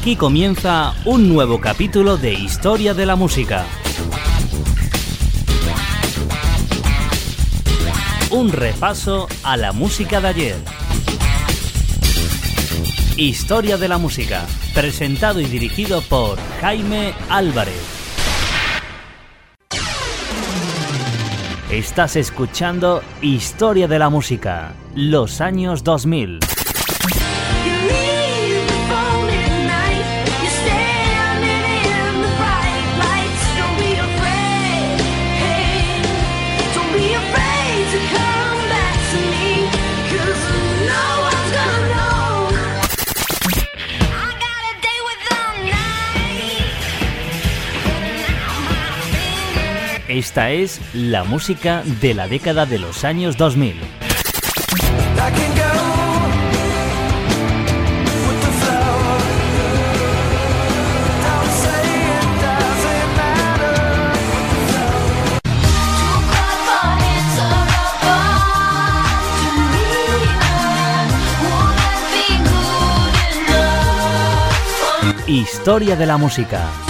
Aquí comienza un nuevo capítulo de Historia de la Música. Un repaso a la música de ayer. Historia de la Música, presentado y dirigido por Jaime Álvarez. Estás escuchando Historia de la Música, los años 2000. Esta es la música de la década de los años 2000. Historia de la música.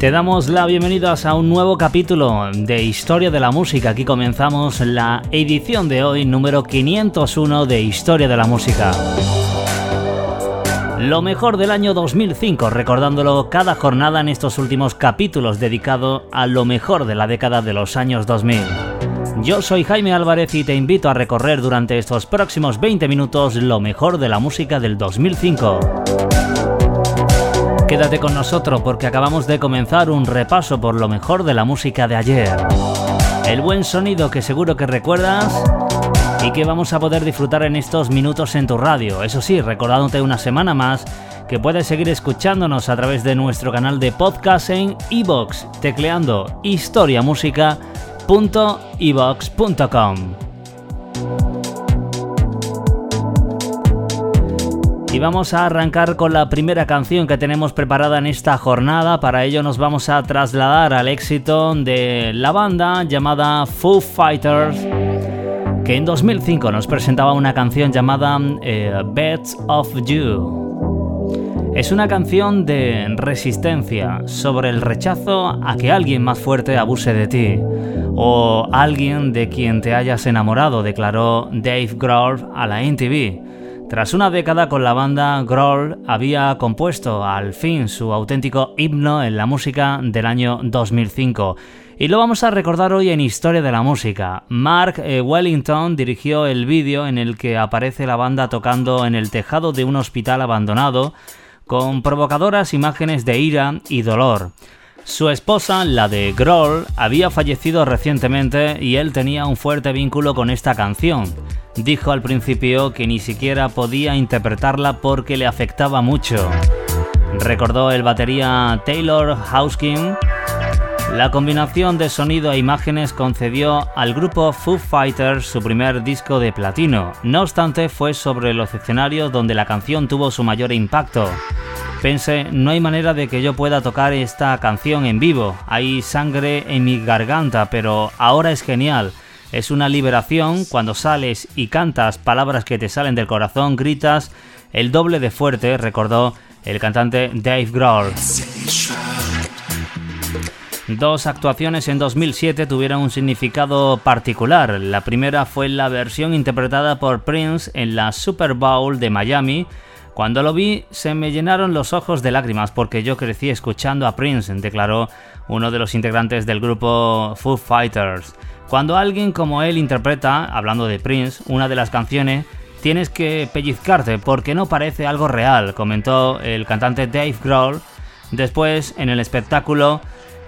Te damos la bienvenida a un nuevo capítulo de Historia de la Música. Aquí comenzamos la edición de hoy número 501 de Historia de la Música. Lo mejor del año 2005, recordándolo cada jornada en estos últimos capítulos dedicado a lo mejor de la década de los años 2000. Yo soy Jaime Álvarez y te invito a recorrer durante estos próximos 20 minutos lo mejor de la música del 2005. Quédate con nosotros porque acabamos de comenzar un repaso por lo mejor de la música de ayer. El buen sonido que seguro que recuerdas y que vamos a poder disfrutar en estos minutos en tu radio. Eso sí, recordándote una semana más que puedes seguir escuchándonos a través de nuestro canal de podcast en iBox, tecleando historiamusica.evox.com. Y vamos a arrancar con la primera canción que tenemos preparada en esta jornada. Para ello nos vamos a trasladar al éxito de la banda llamada Foo Fighters, que en 2005 nos presentaba una canción llamada eh, Beds of You. Es una canción de resistencia sobre el rechazo a que alguien más fuerte abuse de ti o alguien de quien te hayas enamorado, declaró Dave Grohl a la NTV. Tras una década con la banda, Grohl había compuesto al fin su auténtico himno en la música del año 2005. Y lo vamos a recordar hoy en Historia de la Música. Mark eh, Wellington dirigió el vídeo en el que aparece la banda tocando en el tejado de un hospital abandonado, con provocadoras imágenes de ira y dolor. Su esposa, la de Grohl, había fallecido recientemente y él tenía un fuerte vínculo con esta canción. Dijo al principio que ni siquiera podía interpretarla porque le afectaba mucho. Recordó el batería Taylor Hauskin. La combinación de sonido e imágenes concedió al grupo Foo Fighters su primer disco de platino. No obstante, fue sobre los escenarios donde la canción tuvo su mayor impacto. Pensé, no hay manera de que yo pueda tocar esta canción en vivo. Hay sangre en mi garganta, pero ahora es genial. Es una liberación cuando sales y cantas palabras que te salen del corazón, gritas el doble de fuerte, recordó el cantante Dave Grohl. Dos actuaciones en 2007 tuvieron un significado particular. La primera fue la versión interpretada por Prince en la Super Bowl de Miami, cuando lo vi se me llenaron los ojos de lágrimas porque yo crecí escuchando a Prince, declaró uno de los integrantes del grupo Foo Fighters. Cuando alguien como él interpreta, hablando de Prince, una de las canciones, tienes que pellizcarte porque no parece algo real, comentó el cantante Dave Grohl. Después, en el espectáculo,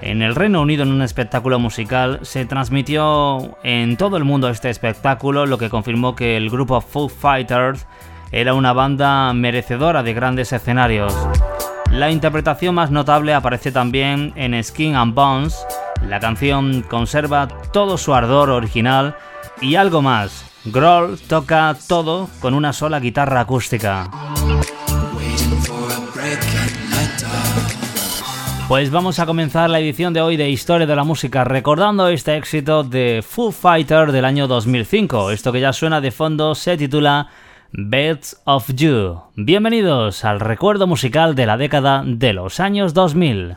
en el Reino Unido, en un espectáculo musical, se transmitió en todo el mundo este espectáculo, lo que confirmó que el grupo Foo Fighters era una banda merecedora de grandes escenarios. La interpretación más notable aparece también en Skin and Bones. La canción conserva todo su ardor original y algo más. Grohl toca todo con una sola guitarra acústica. Pues vamos a comenzar la edición de hoy de Historia de la Música recordando este éxito de Foo Fighter del año 2005. Esto que ya suena de fondo se titula Beds of You. Bienvenidos al recuerdo musical de la década de los años 2000.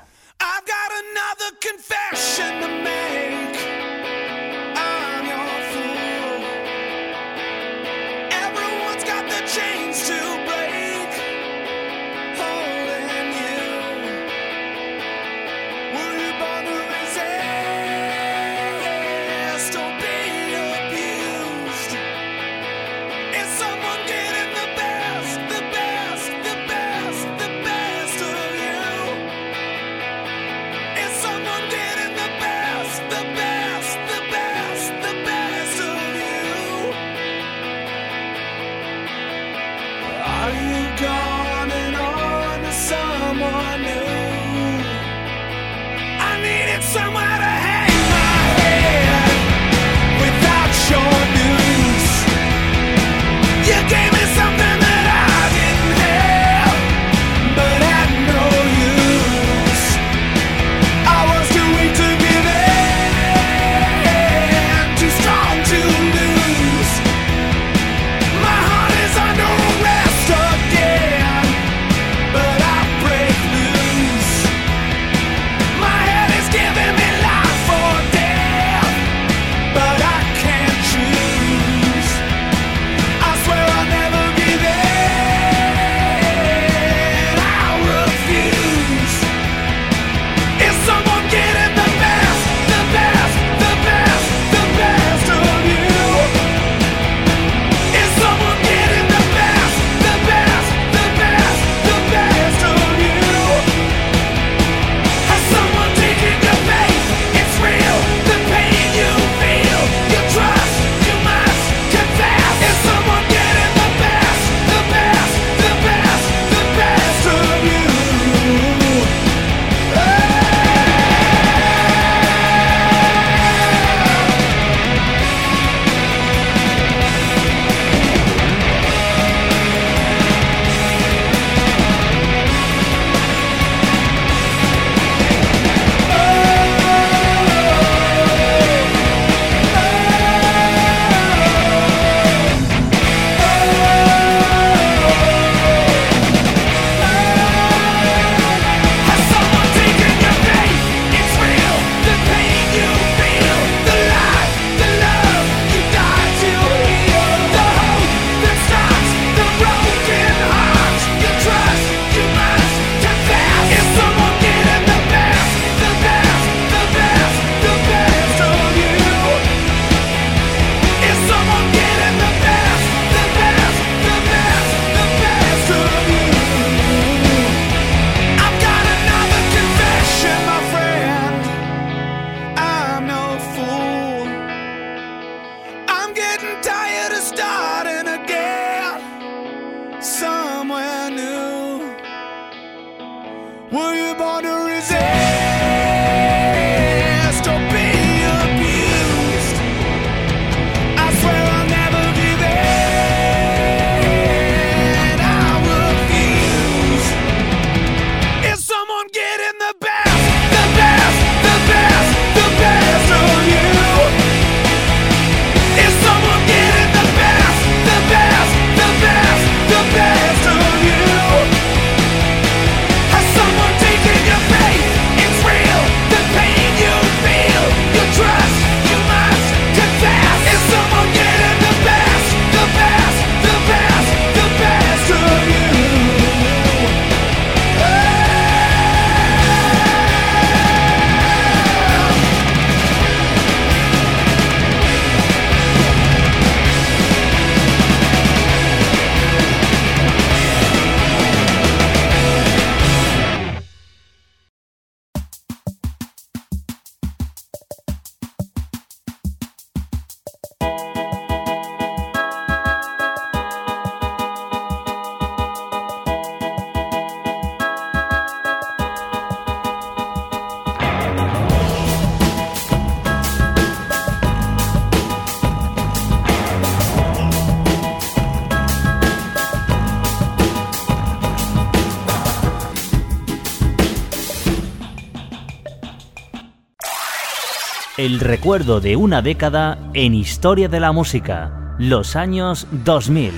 El recuerdo de una década en historia de la música, los años 2000.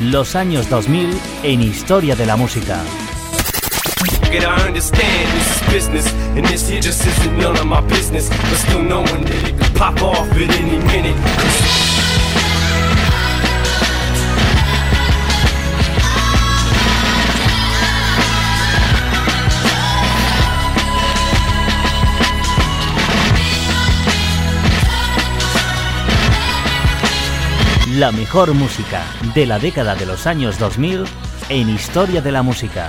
Los años 2000 en historia de la música. Get I understand this is business, and this here just isn't none of my business. But still knowing that it could pop off at any minute. La mejor música de la década de los años 2000 en Historia de la Música.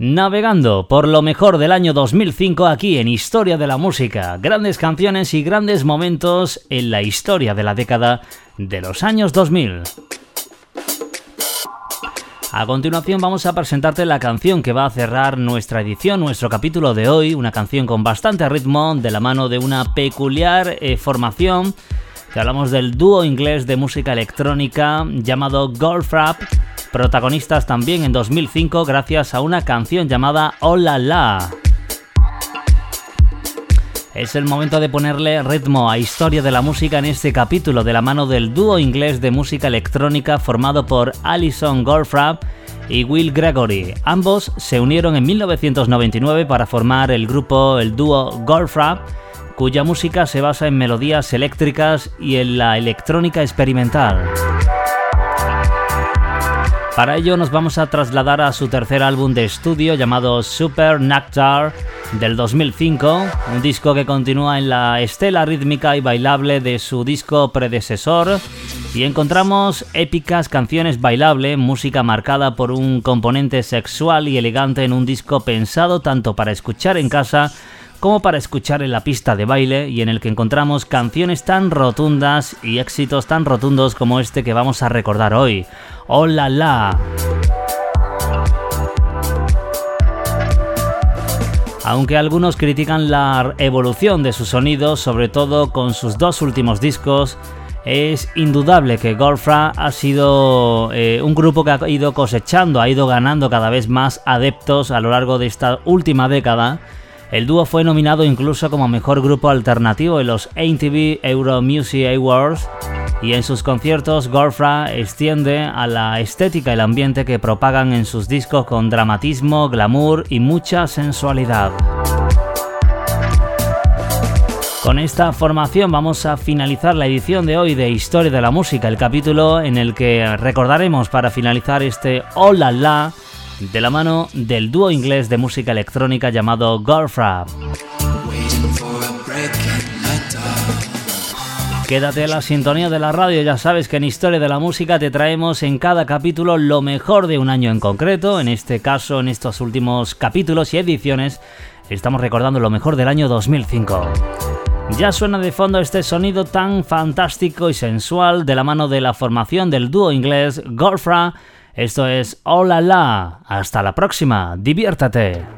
Navegando por lo mejor del año 2005 aquí en Historia de la Música, grandes canciones y grandes momentos en la historia de la década de los años 2000. A continuación vamos a presentarte la canción que va a cerrar nuestra edición, nuestro capítulo de hoy, una canción con bastante ritmo de la mano de una peculiar eh, formación hablamos del dúo inglés de música electrónica llamado Goldfrapp protagonistas también en 2005 gracias a una canción llamada Hola La. Es el momento de ponerle ritmo a historia de la música en este capítulo de la mano del dúo inglés de música electrónica formado por Alison Goldfrapp y Will Gregory. Ambos se unieron en 1999 para formar el grupo, el dúo Goldfrapp, cuya música se basa en melodías eléctricas y en la electrónica experimental. Para ello nos vamos a trasladar a su tercer álbum de estudio llamado Super Nectar del 2005, un disco que continúa en la estela rítmica y bailable de su disco predecesor y encontramos épicas canciones bailable, música marcada por un componente sexual y elegante en un disco pensado tanto para escuchar en casa como para escuchar en la pista de baile y en el que encontramos canciones tan rotundas y éxitos tan rotundos como este que vamos a recordar hoy. ¡Hola la! Aunque algunos critican la evolución de su sonido, sobre todo con sus dos últimos discos, es indudable que Golfra ha sido eh, un grupo que ha ido cosechando, ha ido ganando cada vez más adeptos a lo largo de esta última década el dúo fue nominado incluso como mejor grupo alternativo en los MTV Euro Music Awards y en sus conciertos Gorfra extiende a la estética y el ambiente que propagan en sus discos con dramatismo, glamour y mucha sensualidad. Con esta formación vamos a finalizar la edición de hoy de Historia de la Música, el capítulo en el que recordaremos para finalizar este Hola La de la mano del dúo inglés de música electrónica llamado Golfrap. Quédate a la sintonía de la radio, ya sabes que en Historia de la Música te traemos en cada capítulo lo mejor de un año en concreto, en este caso en estos últimos capítulos y ediciones estamos recordando lo mejor del año 2005. Ya suena de fondo este sonido tan fantástico y sensual de la mano de la formación del dúo inglés Golfra esto es Hola La. Hasta la próxima. Diviértate.